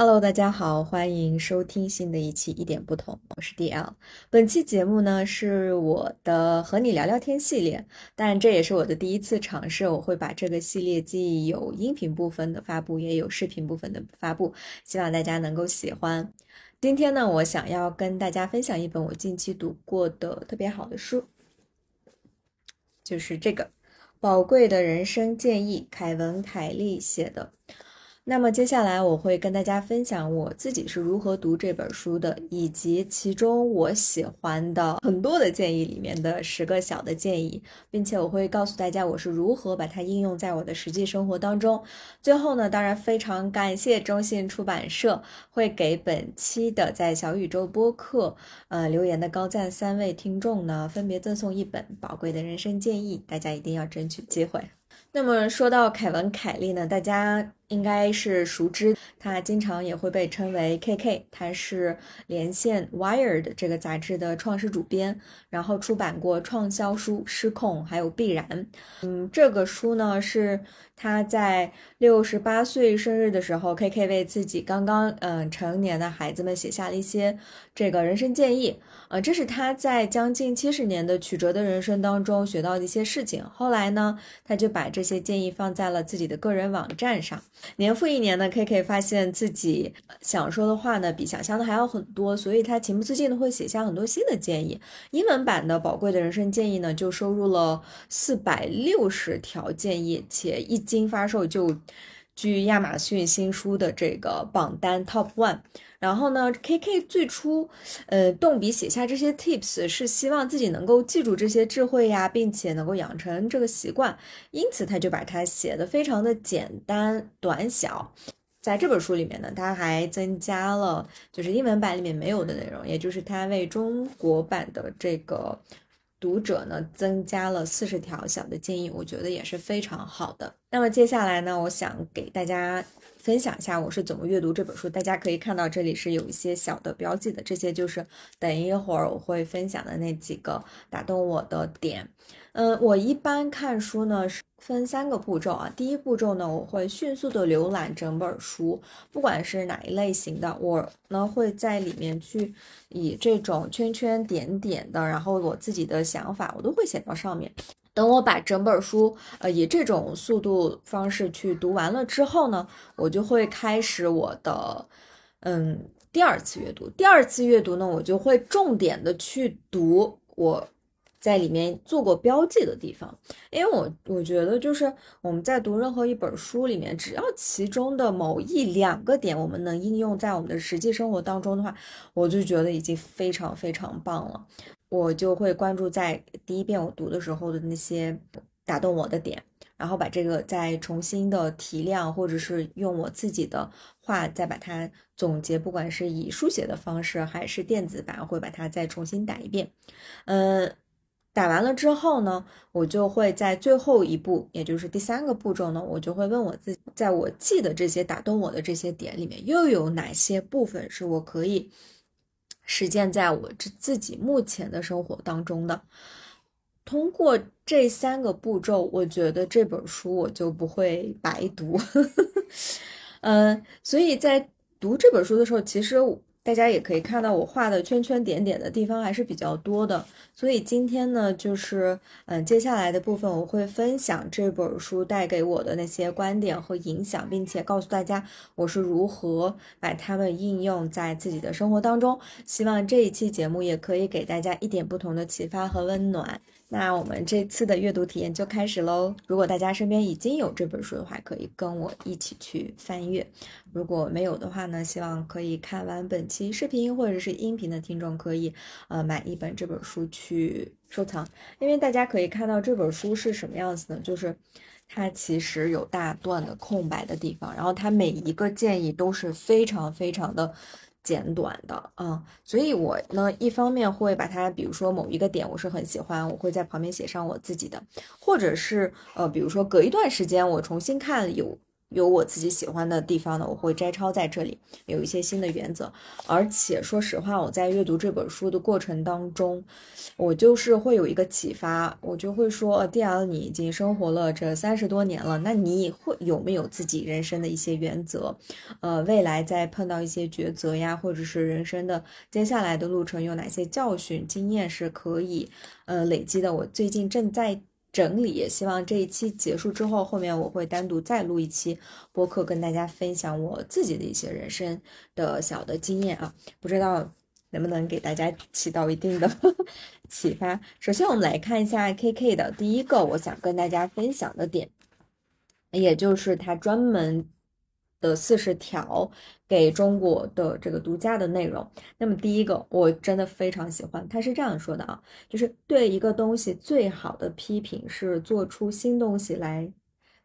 Hello，大家好，欢迎收听新的一期一点不同，我是 DL。本期节目呢是我的和你聊聊天系列，但这也是我的第一次尝试，我会把这个系列既有音频部分的发布，也有视频部分的发布，希望大家能够喜欢。今天呢，我想要跟大家分享一本我近期读过的特别好的书，就是这个《宝贵的人生建议》，凯文·凯利写的。那么接下来我会跟大家分享我自己是如何读这本书的，以及其中我喜欢的很多的建议里面的十个小的建议，并且我会告诉大家我是如何把它应用在我的实际生活当中。最后呢，当然非常感谢中信出版社会给本期的在小宇宙播客呃留言的高赞三位听众呢，分别赠送一本宝贵的人生建议，大家一定要争取机会。那么说到凯文·凯利呢，大家。应该是熟知，他经常也会被称为 KK，他是连线 Wired 这个杂志的创始主编，然后出版过畅销书《失控》还有《必然》。嗯，这个书呢是他在六十八岁生日的时候，KK 为自己刚刚嗯成年的孩子们写下了一些这个人生建议。呃，这是他在将近七十年的曲折的人生当中学到的一些事情。后来呢，他就把这些建议放在了自己的个人网站上。年复一年呢，K K 发现自己想说的话呢，比想象的还要很多，所以他情不自禁的会写下很多新的建议。英文版的《宝贵的人生建议》呢，就收入了四百六十条建议，且一经发售就居亚马逊新书的这个榜单 Top One。然后呢，K K 最初，呃，动笔写下这些 tips 是希望自己能够记住这些智慧呀，并且能够养成这个习惯，因此他就把它写的非常的简单短小。在这本书里面呢，他还增加了就是英文版里面没有的内容，也就是他为中国版的这个读者呢增加了四十条小的建议，我觉得也是非常好的。那么接下来呢，我想给大家。分享一下我是怎么阅读这本书，大家可以看到这里是有一些小的标记的，这些就是等一会儿我会分享的那几个打动我的点。嗯，我一般看书呢是分三个步骤啊，第一步骤呢我会迅速的浏览整本书，不管是哪一类型的，我呢会在里面去以这种圈圈点点的，然后我自己的想法我都会写到上面。等我把整本书，呃，以这种速度方式去读完了之后呢，我就会开始我的，嗯，第二次阅读。第二次阅读呢，我就会重点的去读我在里面做过标记的地方，因为我我觉得就是我们在读任何一本书里面，只要其中的某一两个点我们能应用在我们的实际生活当中的话，我就觉得已经非常非常棒了。我就会关注在第一遍我读的时候的那些打动我的点，然后把这个再重新的提亮，或者是用我自己的话再把它总结，不管是以书写的方式还是电子版，会把它再重新打一遍。嗯，打完了之后呢，我就会在最后一步，也就是第三个步骤呢，我就会问我自己，在我记的这些打动我的这些点里面，又有哪些部分是我可以。实践在我这自己目前的生活当中的，通过这三个步骤，我觉得这本书我就不会白读。嗯，所以在读这本书的时候，其实。大家也可以看到我画的圈圈点点的地方还是比较多的，所以今天呢，就是嗯，接下来的部分我会分享这本书带给我的那些观点和影响，并且告诉大家我是如何把它们应用在自己的生活当中。希望这一期节目也可以给大家一点不同的启发和温暖。那我们这次的阅读体验就开始喽。如果大家身边已经有这本书的话，可以跟我一起去翻阅；如果没有的话呢，希望可以看完本期视频或者是音频的听众可以呃买一本这本书去收藏。因为大家可以看到这本书是什么样子的，就是它其实有大段的空白的地方，然后它每一个建议都是非常非常的。简短的啊，所以我呢一方面会把它，比如说某一个点我是很喜欢，我会在旁边写上我自己的，或者是呃，比如说隔一段时间我重新看有有我自己喜欢的地方呢，我会摘抄在这里，有一些新的原则。而且说实话，我在阅读这本书的过程当中，我就是会有一个启发，我就会说，D L，你已经生活了这三十多年了，那你会有没有自己人生的一些原则？呃，未来在碰到一些抉择呀，或者是人生的接下来的路程，有哪些教训、经验是可以呃累积的？我最近正在。整理，希望这一期结束之后，后面我会单独再录一期播客，跟大家分享我自己的一些人生的小的经验啊，不知道能不能给大家起到一定的 启发。首先，我们来看一下 KK 的第一个，我想跟大家分享的点，也就是他专门。的四十条给中国的这个独家的内容。那么第一个，我真的非常喜欢，他是这样说的啊，就是对一个东西最好的批评是做出新东西来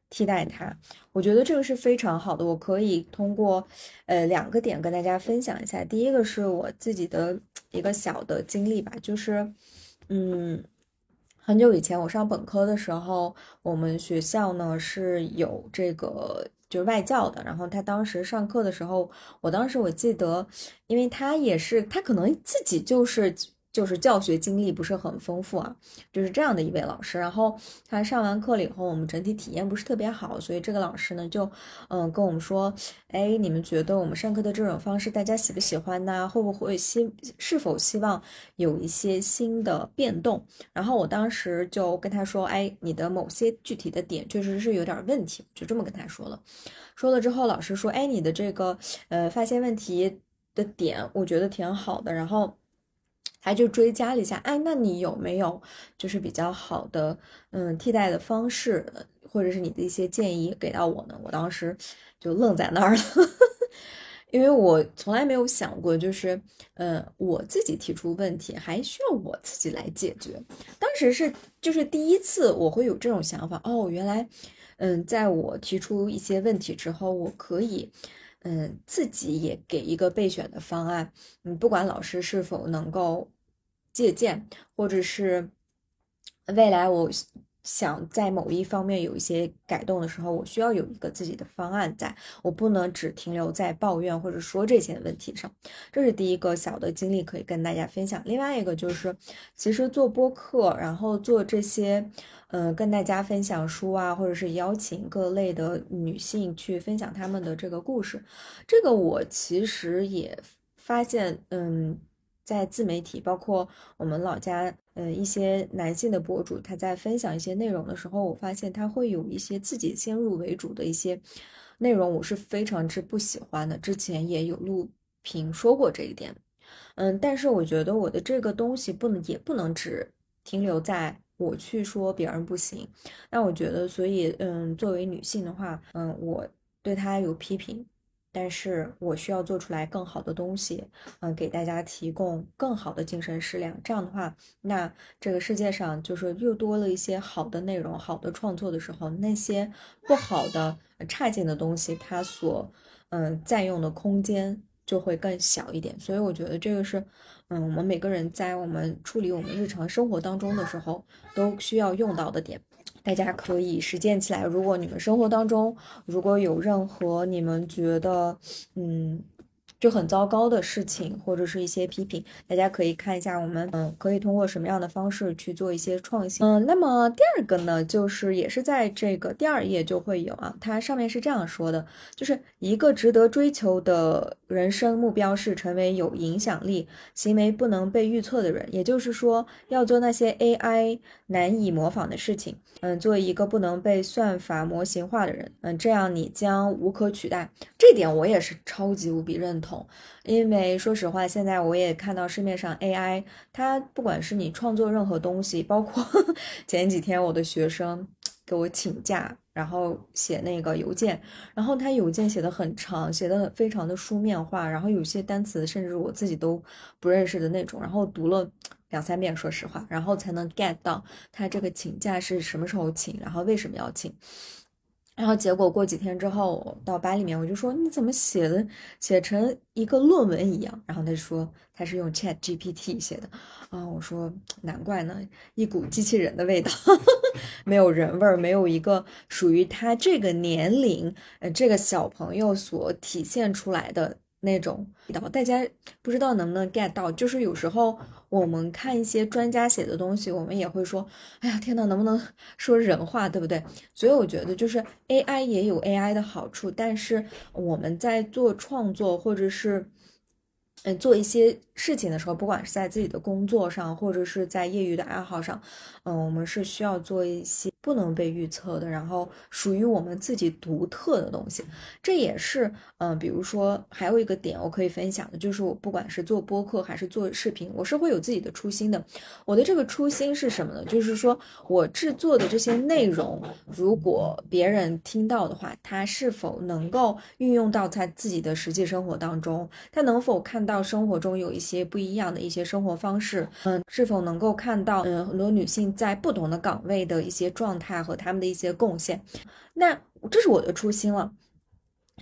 替代它。我觉得这个是非常好的。我可以通过呃两个点跟大家分享一下。第一个是我自己的一个小的经历吧，就是嗯，很久以前我上本科的时候，我们学校呢是有这个。就是外教的，然后他当时上课的时候，我当时我记得，因为他也是，他可能自己就是。就是教学经历不是很丰富啊，就是这样的一位老师。然后他上完课了以后，我们整体体验不是特别好，所以这个老师呢就嗯跟我们说，哎，你们觉得我们上课的这种方式大家喜不喜欢呢？会不会希是否希望有一些新的变动？然后我当时就跟他说，哎，你的某些具体的点确实是有点问题，就这么跟他说了。说了之后，老师说，哎，你的这个呃发现问题的点，我觉得挺好的。然后。他就追加了一下，哎，那你有没有就是比较好的，嗯，替代的方式，或者是你的一些建议给到我呢？我当时就愣在那儿了，因为我从来没有想过，就是，嗯，我自己提出问题还需要我自己来解决。当时是就是第一次我会有这种想法，哦，原来，嗯，在我提出一些问题之后，我可以。嗯，自己也给一个备选的方案。嗯，不管老师是否能够借鉴，或者是未来我想在某一方面有一些改动的时候，我需要有一个自己的方案，在我不能只停留在抱怨或者说这些问题上。这是第一个小的经历可以跟大家分享。另外一个就是，其实做播客，然后做这些。嗯，跟大家分享书啊，或者是邀请各类的女性去分享她们的这个故事，这个我其实也发现，嗯，在自媒体，包括我们老家，嗯，一些男性的博主，他在分享一些内容的时候，我发现他会有一些自己先入为主的一些内容，我是非常之不喜欢的。之前也有录屏说过这一点，嗯，但是我觉得我的这个东西不能，也不能只停留在。我去说别人不行，那我觉得，所以，嗯，作为女性的话，嗯，我对她有批评，但是我需要做出来更好的东西，嗯，给大家提供更好的精神食粮。这样的话，那这个世界上就是又多了一些好的内容、好的创作的时候，那些不好的、差劲的东西，它所，嗯，占用的空间就会更小一点。所以我觉得这个是。嗯，我们每个人在我们处理我们日常生活当中的时候，都需要用到的点，大家可以实践起来。如果你们生活当中如果有任何你们觉得，嗯。就很糟糕的事情，或者是一些批评，大家可以看一下我们，嗯，可以通过什么样的方式去做一些创新。嗯，那么第二个呢，就是也是在这个第二页就会有啊，它上面是这样说的，就是一个值得追求的人生目标是成为有影响力、行为不能被预测的人，也就是说要做那些 AI 难以模仿的事情。嗯，做一个不能被算法模型化的人。嗯，这样你将无可取代。这点我也是超级无比认同。因为说实话，现在我也看到市面上 AI，它不管是你创作任何东西，包括 前几天我的学生给我请假，然后写那个邮件，然后他邮件写的很长，写的非常的书面化，然后有些单词甚至我自己都不认识的那种，然后读了两三遍，说实话，然后才能 get 到他这个请假是什么时候请，然后为什么要请。然后结果过几天之后到班里面，我就说你怎么写的写成一个论文一样？然后他就说他是用 Chat GPT 写的啊。我说难怪呢，一股机器人的味道，没有人味儿，没有一个属于他这个年龄呃这个小朋友所体现出来的。那种，大家不知道能不能 get 到，就是有时候我们看一些专家写的东西，我们也会说，哎呀，天呐，能不能说人话，对不对？所以我觉得，就是 AI 也有 AI 的好处，但是我们在做创作或者是。嗯，做一些事情的时候，不管是在自己的工作上，或者是在业余的爱好上，嗯，我们是需要做一些不能被预测的，然后属于我们自己独特的东西。这也是，嗯，比如说还有一个点我可以分享的，就是我不管是做播客还是做视频，我是会有自己的初心的。我的这个初心是什么呢？就是说我制作的这些内容，如果别人听到的话，他是否能够运用到他自己的实际生活当中？他能否看到？生活中有一些不一样的一些生活方式，嗯，是否能够看到，嗯，很多女性在不同的岗位的一些状状态和他们的一些贡献，那这是我的初心了。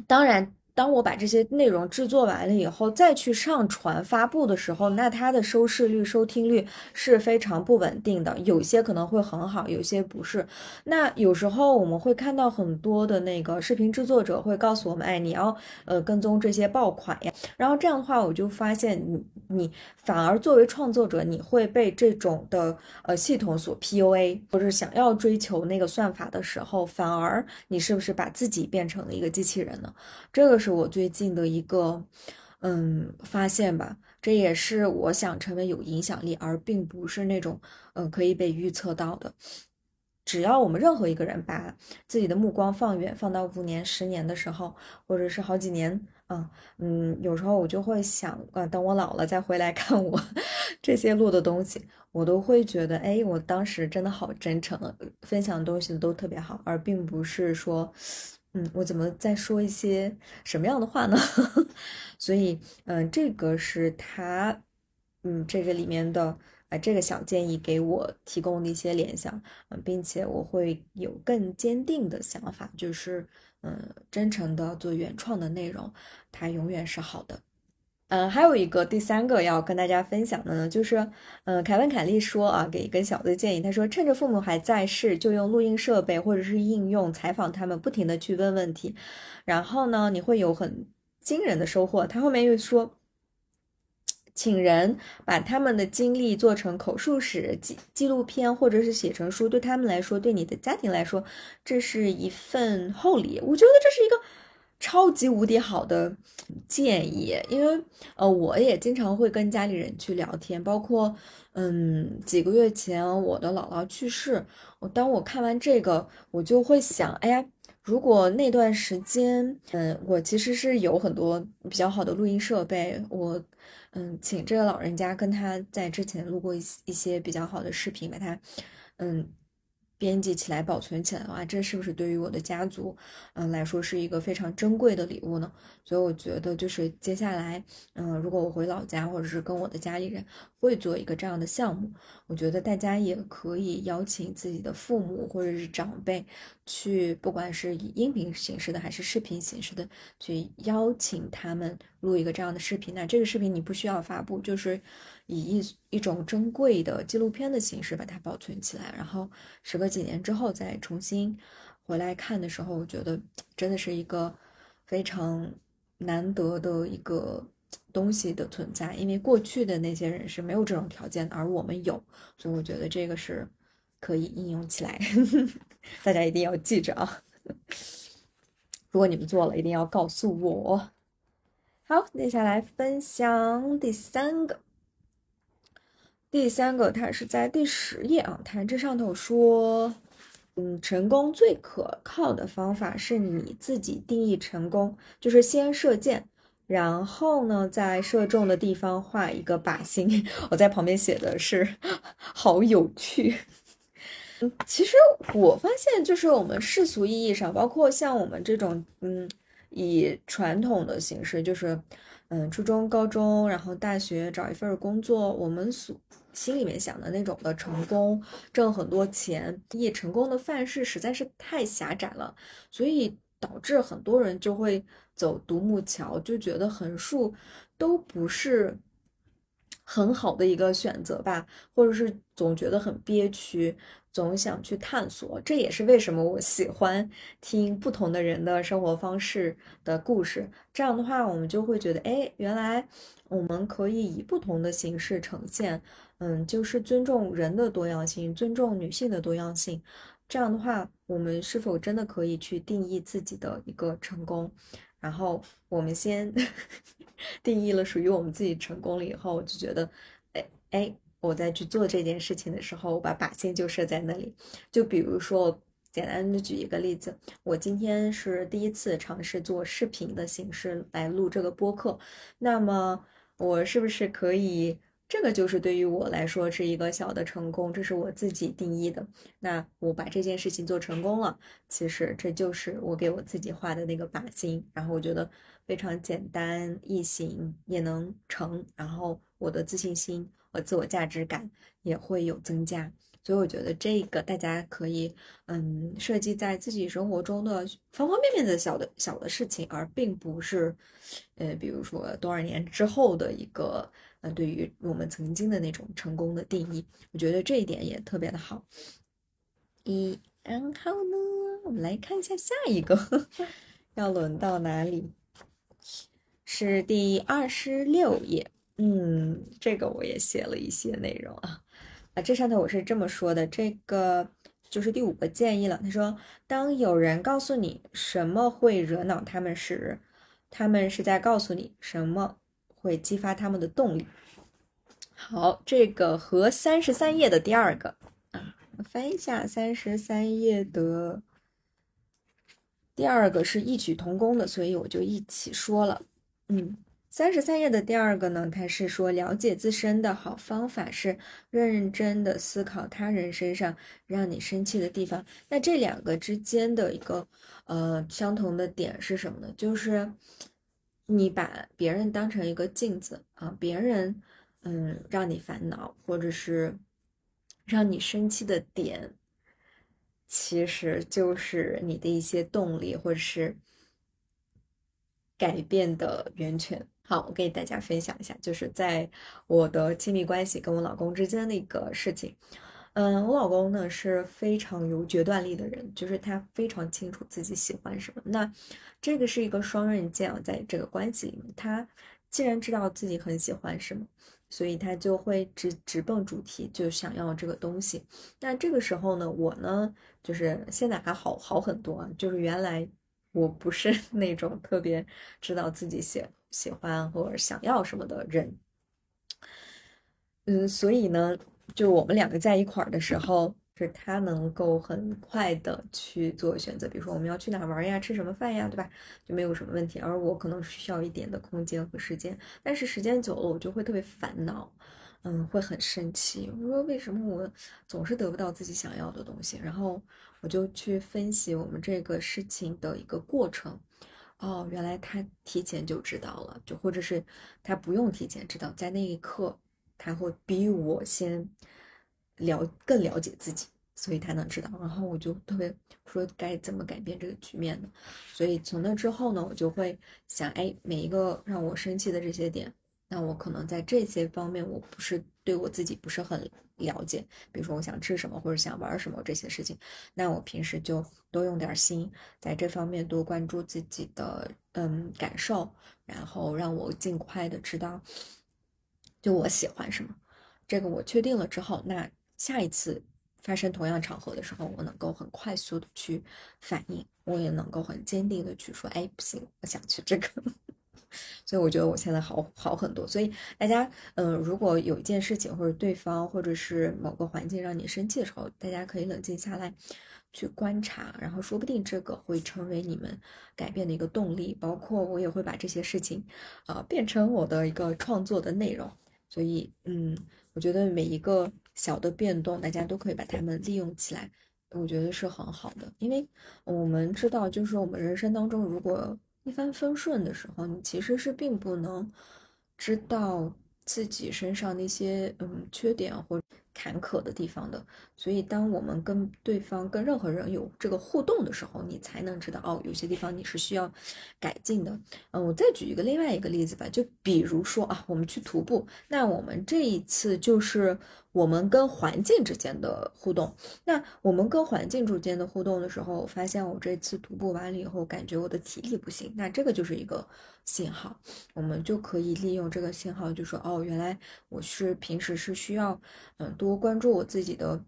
当然。当我把这些内容制作完了以后，再去上传发布的时候，那它的收视率、收听率是非常不稳定的，有些可能会很好，有些不是。那有时候我们会看到很多的那个视频制作者会告诉我们，哎，你要呃跟踪这些爆款呀。然后这样的话，我就发现你你反而作为创作者，你会被这种的呃系统所 PUA，或者想要追求那个算法的时候，反而你是不是把自己变成了一个机器人呢？这个。是我最近的一个嗯发现吧，这也是我想成为有影响力，而并不是那种嗯可以被预测到的。只要我们任何一个人把自己的目光放远，放到五年、十年的时候，或者是好几年，嗯嗯，有时候我就会想，啊，等我老了再回来看我 这些录的东西，我都会觉得，哎，我当时真的好真诚，分享的东西都特别好，而并不是说。嗯，我怎么再说一些什么样的话呢？所以，嗯，这个是他，嗯，这个里面的，呃，这个小建议给我提供的一些联想，嗯，并且我会有更坚定的想法，就是，嗯，真诚的做原创的内容，它永远是好的。嗯，还有一个第三个要跟大家分享的呢，就是，嗯，凯文凯利说啊，给一个小的建议，他说，趁着父母还在世，就用录音设备或者是应用采访他们，不停的去问问题，然后呢，你会有很惊人的收获。他后面又说，请人把他们的经历做成口述史、纪纪录片，或者是写成书，对他们来说，对你的家庭来说，这是一份厚礼。我觉得这是一个。超级无敌好的建议，因为呃，我也经常会跟家里人去聊天，包括嗯，几个月前我的姥姥去世，我当我看完这个，我就会想，哎呀，如果那段时间，嗯，我其实是有很多比较好的录音设备，我嗯，请这个老人家跟他在之前录过一一些比较好的视频，把他嗯。编辑起来、保存起来的话，这是不是对于我的家族，嗯来说是一个非常珍贵的礼物呢？所以我觉得，就是接下来，嗯，如果我回老家，或者是跟我的家里人会做一个这样的项目，我觉得大家也可以邀请自己的父母或者是长辈去，不管是以音频形式的还是视频形式的，去邀请他们录一个这样的视频。那这个视频你不需要发布，就是。以一一种珍贵的纪录片的形式把它保存起来，然后时隔几年之后再重新回来看的时候，我觉得真的是一个非常难得的一个东西的存在。因为过去的那些人是没有这种条件的，而我们有，所以我觉得这个是可以应用起来。大家一定要记着啊！如果你们做了，一定要告诉我。好，接下来分享第三个。第三个，它是在第十页啊，它这上头说，嗯，成功最可靠的方法是你自己定义成功，就是先射箭，然后呢，在射中的地方画一个靶心。我在旁边写的是，好有趣。嗯，其实我发现，就是我们世俗意义上，包括像我们这种，嗯，以传统的形式，就是。嗯，初中、高中，然后大学找一份工作，我们所心里面想的那种的成功，挣很多钱，也成功的范式实在是太狭窄了，所以导致很多人就会走独木桥，就觉得横竖都不是很好的一个选择吧，或者是总觉得很憋屈。总想去探索，这也是为什么我喜欢听不同的人的生活方式的故事。这样的话，我们就会觉得，哎，原来我们可以以不同的形式呈现。嗯，就是尊重人的多样性，尊重女性的多样性。这样的话，我们是否真的可以去定义自己的一个成功？然后我们先 定义了属于我们自己成功了以后，我就觉得，哎哎。我在去做这件事情的时候，我把靶心就设在那里。就比如说，简单的举一个例子，我今天是第一次尝试做视频的形式来录这个播客，那么我是不是可以？这个就是对于我来说是一个小的成功，这是我自己定义的。那我把这件事情做成功了，其实这就是我给我自己画的那个靶心。然后我觉得非常简单易行，也能成。然后我的自信心。和自我价值感也会有增加，所以我觉得这个大家可以，嗯，设计在自己生活中的方方面面的小的小的事情，而并不是，呃，比如说多少年之后的一个，呃，对于我们曾经的那种成功的定义，我觉得这一点也特别的好。一，然后呢，我们来看一下下一个，要轮到哪里？是第二十六页。嗯，这个我也写了一些内容啊，啊，这上头我是这么说的，这个就是第五个建议了。他说，当有人告诉你什么会惹恼他们时，他们是在告诉你什么会激发他们的动力。好，这个和三十三页的第二个啊，翻一下三十三页的第二个是异曲同工的，所以我就一起说了，嗯。三十三页的第二个呢，它是说了解自身的好方法是认认真真的思考他人身上让你生气的地方。那这两个之间的一个呃相同的点是什么呢？就是你把别人当成一个镜子啊，别人嗯让你烦恼或者是让你生气的点，其实就是你的一些动力或者是改变的源泉。好，我给大家分享一下，就是在我的亲密关系跟我老公之间的一个事情。嗯，我老公呢是非常有决断力的人，就是他非常清楚自己喜欢什么。那这个是一个双刃剑啊，在这个关系里面，他既然知道自己很喜欢什么，所以他就会直直奔主题，就想要这个东西。那这个时候呢，我呢就是现在还好好很多，就是原来我不是 那种特别知道自己喜。喜欢或者想要什么的人，嗯，所以呢，就我们两个在一块儿的时候，是他能够很快的去做选择，比如说我们要去哪玩呀，吃什么饭呀，对吧？就没有什么问题。而我可能需要一点的空间和时间，但是时间久了，我就会特别烦恼，嗯，会很生气。我说为什么我总是得不到自己想要的东西？然后我就去分析我们这个事情的一个过程。哦，原来他提前就知道了，就或者是他不用提前知道，在那一刻他会比我先了更了解自己，所以他能知道。然后我就特别说该怎么改变这个局面呢？所以从那之后呢，我就会想，哎，每一个让我生气的这些点，那我可能在这些方面我不是对我自己不是很了解，比如说我想吃什么或者想玩什么这些事情，那我平时就。多用点心，在这方面多关注自己的嗯感受，然后让我尽快的知道，就我喜欢什么，这个我确定了之后，那下一次发生同样场合的时候，我能够很快速的去反应，我也能够很坚定的去说，哎，不行，我想去这个。所以我觉得我现在好好很多。所以大家，嗯，如果有一件事情或者对方或者是某个环境让你生气的时候，大家可以冷静下来。去观察，然后说不定这个会成为你们改变的一个动力。包括我也会把这些事情，啊，变成我的一个创作的内容。所以，嗯，我觉得每一个小的变动，大家都可以把它们利用起来，我觉得是很好的。因为我们知道，就是我们人生当中，如果一帆风顺的时候，你其实是并不能知道。自己身上那些嗯缺点或坎坷的地方的。所以，当我们跟对方、跟任何人有这个互动的时候，你才能知道哦，有些地方你是需要改进的。嗯，我再举一个另外一个例子吧，就比如说啊，我们去徒步，那我们这一次就是我们跟环境之间的互动。那我们跟环境之间的互动的时候，我发现我这次徒步完了以后，感觉我的体力不行，那这个就是一个信号，我们就可以利用这个信号，就说哦，原来我是平时是需要嗯多关注我自己的。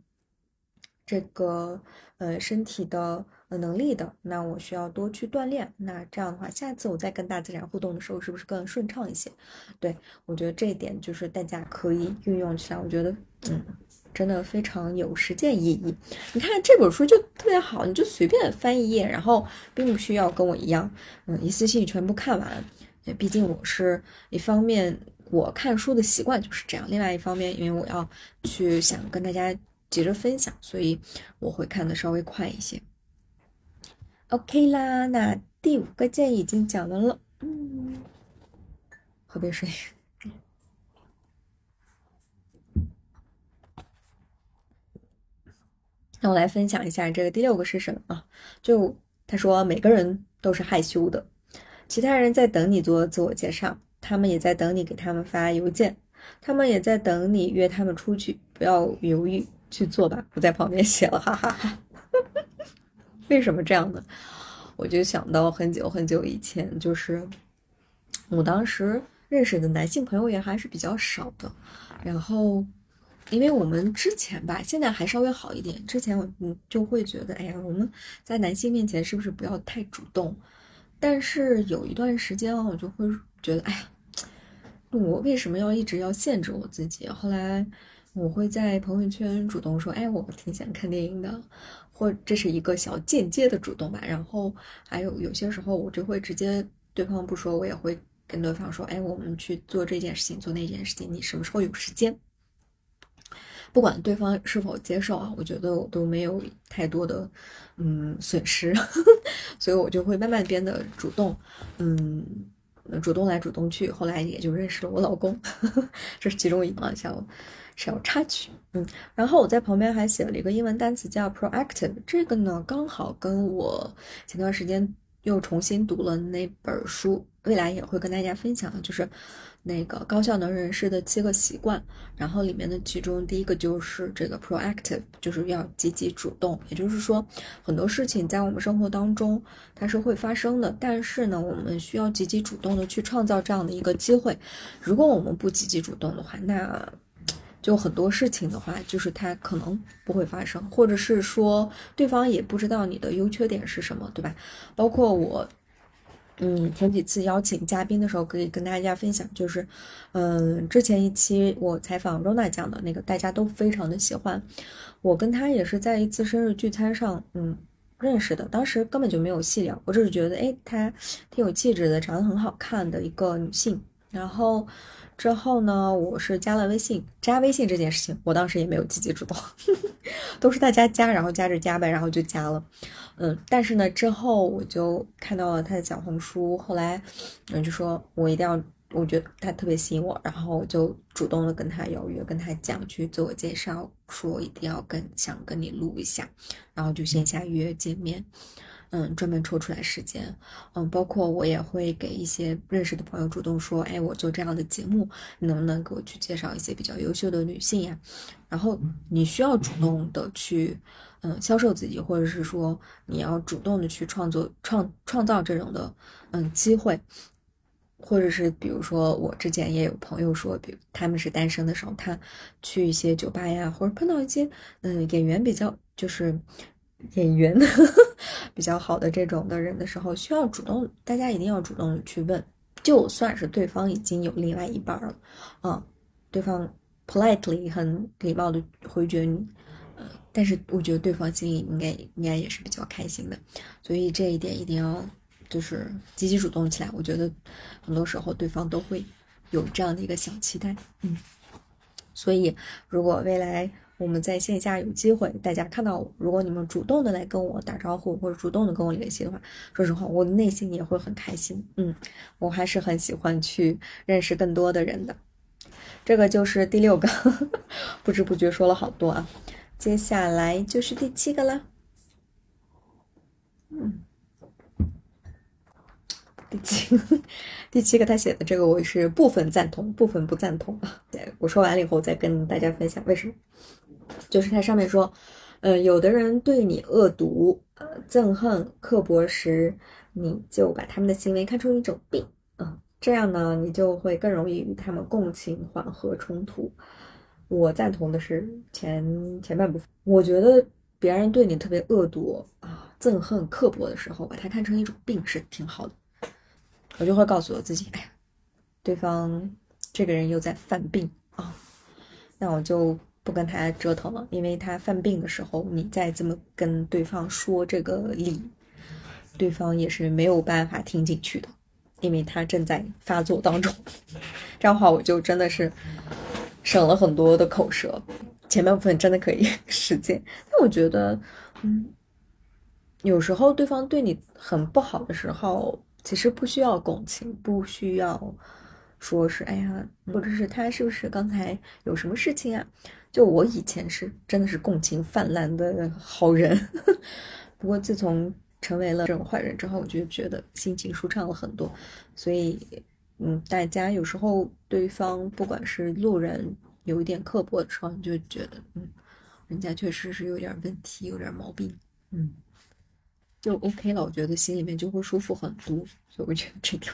这个呃身体的呃能力的，那我需要多去锻炼。那这样的话，下次我再跟大自然互动的时候，是不是更顺畅一些？对我觉得这一点就是大家可以运用起来。我觉得嗯，真的非常有实践意义。你看这本书就特别好，你就随便翻一页，然后并不需要跟我一样，嗯，一次性全部看完。毕竟我是一方面，我看书的习惯就是这样；另外一方面，因为我要去想跟大家。急着分享，所以我会看的稍微快一些。OK 啦，那第五个建议已经讲完了。嗯，喝杯水。那我来分享一下这个第六个是什么啊？就他说每个人都是害羞的，其他人在等你做自我介绍，他们也在等你给他们发邮件，他们也在等你约他们出去，不要犹豫。去做吧，我在旁边写了，哈哈哈。为什么这样呢？我就想到很久很久以前，就是我当时认识的男性朋友也还是比较少的。然后，因为我们之前吧，现在还稍微好一点。之前我就会觉得，哎呀，我们在男性面前是不是不要太主动？但是有一段时间我就会觉得，哎呀，我为什么要一直要限制我自己？后来。我会在朋友圈主动说，哎，我挺想看电影的，或这是一个小间接的主动吧。然后还有有些时候，我就会直接对方不说，我也会跟对方说，哎，我们去做这件事情，做那件事情，你什么时候有时间？不管对方是否接受啊，我觉得我都没有太多的嗯损失，所以我就会慢慢变得主动，嗯，主动来主动去。后来也就认识了我老公，这是其中一个小。小插曲，嗯，然后我在旁边还写了一个英文单词叫 proactive，这个呢刚好跟我前段时间又重新读了那本书，未来也会跟大家分享，就是那个高效能人士的七个习惯，然后里面的其中第一个就是这个 proactive，就是要积极主动，也就是说很多事情在我们生活当中它是会发生的，但是呢我们需要积极主动的去创造这样的一个机会，如果我们不积极主动的话，那就很多事情的话，就是它可能不会发生，或者是说对方也不知道你的优缺点是什么，对吧？包括我，嗯，前几次邀请嘉宾的时候，可以跟大家分享，就是，嗯，之前一期我采访 Rona 讲的那个，大家都非常的喜欢。我跟他也是在一次生日聚餐上，嗯，认识的，当时根本就没有细聊，我只是觉得，哎，她挺有气质的，长得很好看的一个女性，然后。之后呢，我是加了微信，加微信这件事情，我当时也没有积极主动，都是大家加，然后加着加呗，然后就加了，嗯，但是呢，之后我就看到了他的小红书，后来，嗯，就说我一定要，我觉得他特别吸引我，然后我就主动的跟他邀约，跟他讲去自我介绍，说一定要跟想跟你录一下，然后就线下约见面。嗯专门抽出来时间，嗯，包括我也会给一些认识的朋友主动说，哎，我做这样的节目，你能不能给我去介绍一些比较优秀的女性呀？然后你需要主动的去，嗯，销售自己，或者是说你要主动的去创作创创造这种的，嗯，机会，或者是比如说我之前也有朋友说，比如他们是单身的时候，他去一些酒吧呀，或者碰到一些嗯演员比较就是。演员呵 呵比较好的这种的人的时候，需要主动，大家一定要主动去问，就算是对方已经有另外一半了，啊，对方 politely 很礼貌的回绝你，呃，但是我觉得对方心里应该应该也是比较开心的，所以这一点一定要就是积极主动起来。我觉得很多时候对方都会有这样的一个小期待，嗯，所以如果未来。我们在线下有机会，大家看到我，如果你们主动的来跟我打招呼，或者主动的跟我联系的话，说实话，我内心也会很开心。嗯，我还是很喜欢去认识更多的人的。这个就是第六个，不知不觉说了好多啊。接下来就是第七个了，嗯，第七 第七个他写的这个我是部分赞同，部分不赞同啊。我说完了以后再跟大家分享为什么。就是它上面说，呃，有的人对你恶毒、呃憎恨、刻薄时，你就把他们的行为看成一种病，嗯，这样呢，你就会更容易与他们共情，缓和冲突。我赞同的是前前半部分，我觉得别人对你特别恶毒啊、憎恨、刻薄的时候，把它看成一种病是挺好的。我就会告诉我自己，哎呀，对方这个人又在犯病啊，那我就。不跟他折腾了，因为他犯病的时候，你再这么跟对方说这个理，对方也是没有办法听进去的，因为他正在发作当中。这样的话，我就真的是省了很多的口舌。前半部分真的可以 实践，但我觉得，嗯，有时候对方对你很不好的时候，其实不需要共情，不需要说是哎呀，或者是他是不是刚才有什么事情啊？就我以前是真的是共情泛滥的好人，不过自从成为了这种坏人之后，我就觉得心情舒畅了很多。所以，嗯，大家有时候对方不管是路人有一点刻薄的时候，你就觉得，嗯，人家确实是有点问题，有点毛病，嗯，就 OK 了。我觉得心里面就会舒服很多。所以我觉得这个。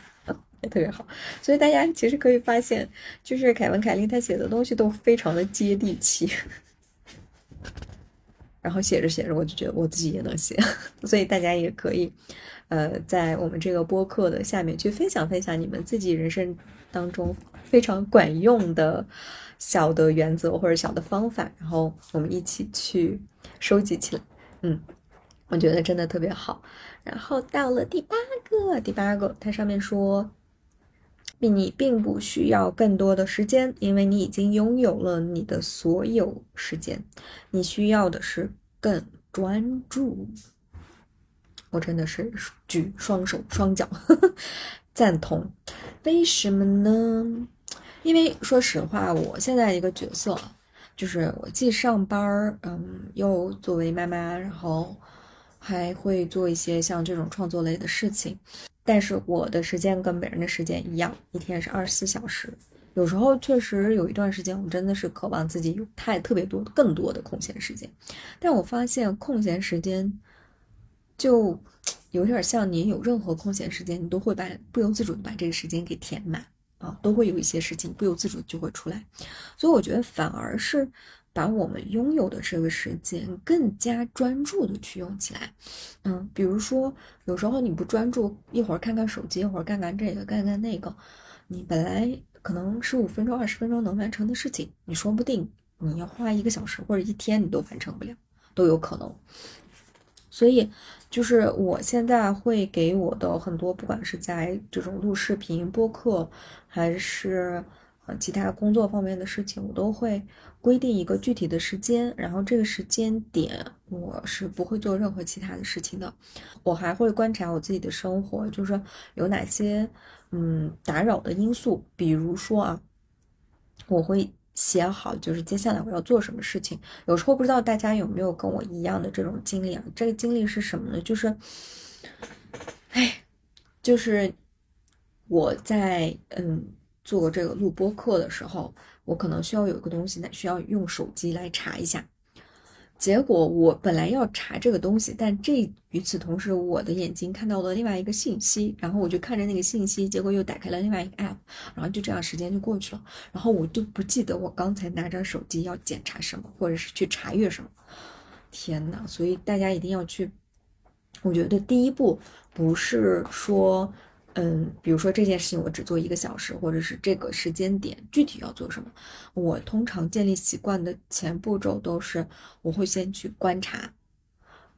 也特别好，所以大家其实可以发现，就是凯文·凯利他写的东西都非常的接地气。然后写着写着，我就觉得我自己也能写，所以大家也可以，呃，在我们这个播客的下面去分享分享你们自己人生当中非常管用的小的原则或者小的方法，然后我们一起去收集起来。嗯，我觉得真的特别好。然后到了第八个，第八个，它上面说。并你并不需要更多的时间，因为你已经拥有了你的所有时间。你需要的是更专注。我真的是举双手双脚 赞同。为什么呢？因为说实话，我现在一个角色就是我既上班儿嗯，又作为妈妈，然后还会做一些像这种创作类的事情。但是我的时间跟别人的时间一样，一天是二十四小时。有时候确实有一段时间，我真的是渴望自己有太特别多、更多的空闲时间。但我发现空闲时间就 有点像你有任何空闲时间，你都会把不由自主的把这个时间给填满啊，都会有一些事情不由自主就会出来。所以我觉得反而是。把我们拥有的这个时间更加专注的去用起来，嗯，比如说有时候你不专注，一会儿看看手机，一会儿干干这个，干干那个，你本来可能十五分钟、二十分钟能完成的事情，你说不定你要花一个小时或者一天你都完成不了，都有可能。所以就是我现在会给我的很多，不管是在这种录视频、播客，还是其他工作方面的事情，我都会。规定一个具体的时间，然后这个时间点我是不会做任何其他的事情的。我还会观察我自己的生活，就是有哪些嗯打扰的因素。比如说啊，我会写好，就是接下来我要做什么事情。有时候不知道大家有没有跟我一样的这种经历啊？这个经历是什么呢？就是，哎，就是我在嗯做这个录播课的时候。我可能需要有一个东西呢，需要用手机来查一下。结果我本来要查这个东西，但这与此同时，我的眼睛看到了另外一个信息，然后我就看着那个信息，结果又打开了另外一个 app，然后就这样时间就过去了。然后我就不记得我刚才拿着手机要检查什么，或者是去查阅什么。天呐，所以大家一定要去。我觉得第一步不是说。嗯，比如说这件事情我只做一个小时，或者是这个时间点具体要做什么，我通常建立习惯的前步骤都是我会先去观察，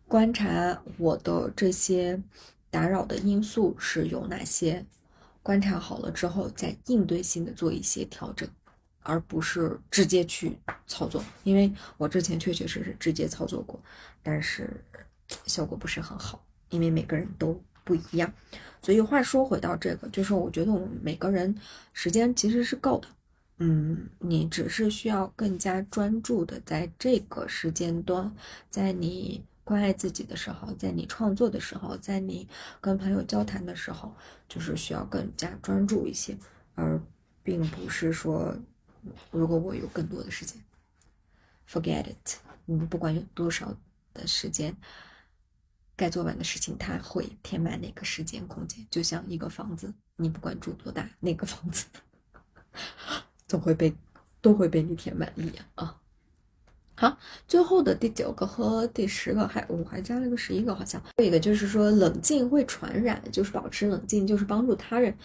观察我的这些打扰的因素是有哪些，观察好了之后再应对性的做一些调整，而不是直接去操作，因为我之前确确实实直接操作过，但是效果不是很好，因为每个人都不一样。所以话说回到这个，就是我觉得我们每个人时间其实是够的，嗯，你只是需要更加专注的在这个时间段，在你关爱自己的时候，在你创作的时候，在你跟朋友交谈的时候，就是需要更加专注一些，而并不是说，如果我有更多的时间，forget it，嗯，不管有多少的时间。该做完的事情，它会填满那个时间空间，就像一个房子，你不管住多大，那个房子总会被都会被你填满一样啊。好，最后的第九个和第十个，还我还加了个十一个，好像有一个就是说冷静会传染，就是保持冷静，就是帮助他人。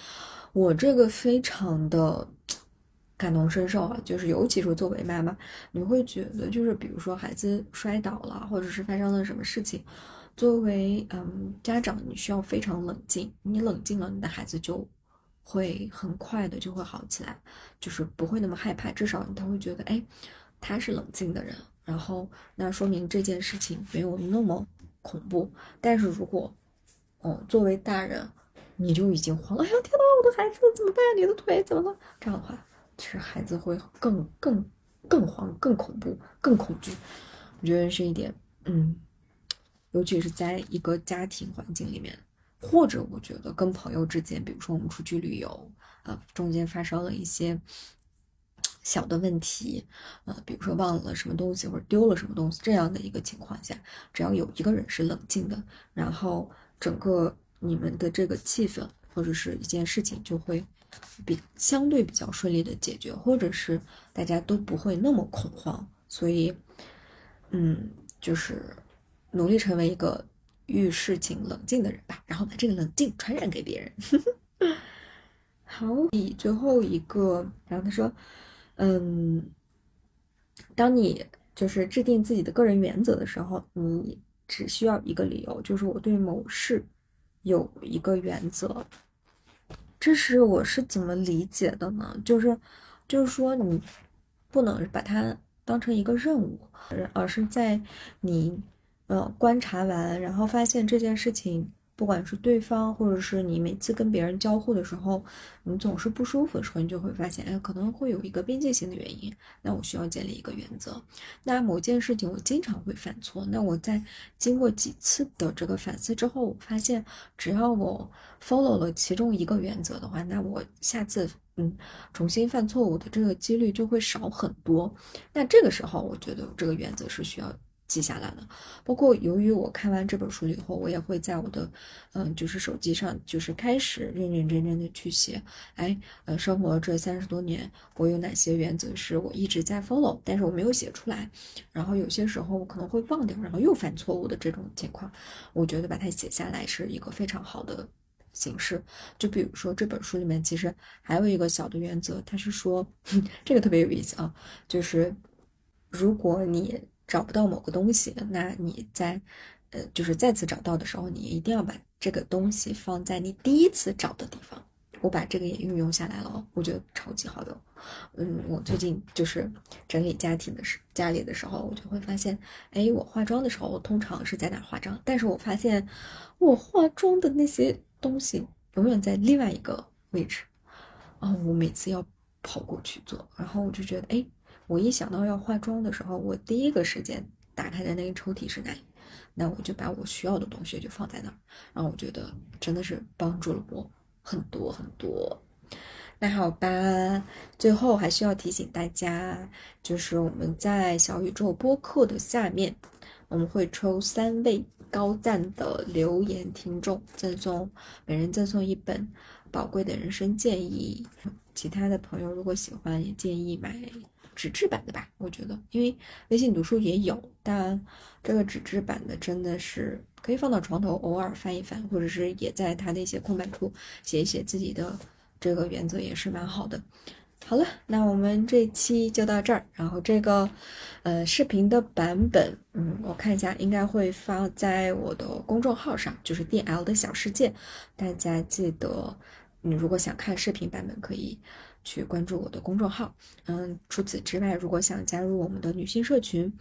我这个非常的 感同身受啊，就是尤其是作为妈妈，你会觉得就是比如说孩子摔倒了，或者是发生了什么事情。作为嗯家长，你需要非常冷静。你冷静了，你的孩子就会很快的就会好起来，就是不会那么害怕。至少他会觉得，哎，他是冷静的人，然后那说明这件事情没有那么恐怖。但是如果，哦，作为大人，你就已经慌了，哎呀，天呐，我的孩子怎么办？你的腿怎么了？这样的话，其实孩子会更更更慌、更恐怖、更恐惧。我觉得是一点，嗯。尤其是在一个家庭环境里面，或者我觉得跟朋友之间，比如说我们出去旅游，呃，中间发生了一些小的问题，呃，比如说忘了什么东西或者丢了什么东西这样的一个情况下，只要有一个人是冷静的，然后整个你们的这个气氛或者是一件事情就会比相对比较顺利的解决，或者是大家都不会那么恐慌。所以，嗯，就是。努力成为一个遇事情冷静的人吧，然后把这个冷静传染给别人。好，最后一个，然后他说，嗯，当你就是制定自己的个人原则的时候，你只需要一个理由，就是我对某事有一个原则。这是我是怎么理解的呢？就是，就是说你不能把它当成一个任务，而是在你。呃，观察完，然后发现这件事情，不管是对方，或者是你每次跟别人交互的时候，你总是不舒服的时候，你就会发现，哎，可能会有一个边界性的原因。那我需要建立一个原则。那某件事情我经常会犯错，那我在经过几次的这个反思之后，我发现，只要我 follow 了其中一个原则的话，那我下次嗯重新犯错误的这个几率就会少很多。那这个时候，我觉得这个原则是需要。记下来了，包括由于我看完这本书以后，我也会在我的，嗯，就是手机上，就是开始认认真真的去写，哎，呃，生活这三十多年，我有哪些原则是我一直在 follow，但是我没有写出来，然后有些时候我可能会忘掉，然后又犯错误的这种情况，我觉得把它写下来是一个非常好的形式。就比如说这本书里面其实还有一个小的原则，它是说 这个特别有意思啊，就是如果你。找不到某个东西，那你在，呃，就是再次找到的时候，你一定要把这个东西放在你第一次找的地方。我把这个也运用下来了，我觉得超级好用。嗯，我最近就是整理家庭的时，家里的时候，我就会发现，哎，我化妆的时候通常是在哪化妆？但是我发现我化妆的那些东西永远在另外一个位置，哦，我每次要跑过去做，然后我就觉得，哎。我一想到要化妆的时候，我第一个时间打开的那个抽屉是哪里？那我就把我需要的东西就放在那儿。然后我觉得真的是帮助了我很多很多。那好吧，最后还需要提醒大家，就是我们在小宇宙播客的下面，我们会抽三位高赞的留言听众，赠送每人赠送一本宝贵的人生建议。其他的朋友如果喜欢，也建议买。纸质版的吧，我觉得，因为微信读书也有，但这个纸质版的真的是可以放到床头，偶尔翻一翻，或者是也在它的一些空白处写一写自己的这个原则，也是蛮好的。好了，那我们这期就到这儿，然后这个呃视频的版本，嗯，我看一下，应该会发在我的公众号上，就是 D L 的小世界，大家记得，你如果想看视频版本，可以。去关注我的公众号，嗯，除此之外，如果想加入我们的女性社群，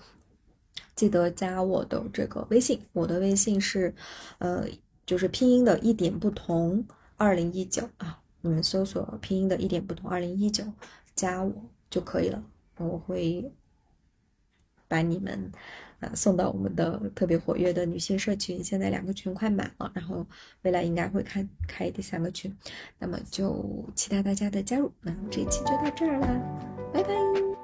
记得加我的这个微信，我的微信是，呃，就是拼音的一点不同二零一九。啊，你们搜索拼音的一点不同二零一九，加我就可以了，我会把你们啊送到我们的特别活跃的女性社群。现在两个群快满了，然后未来应该会开开第三个群，那么就期待大家的加入。那这一期就到这儿啦，拜拜。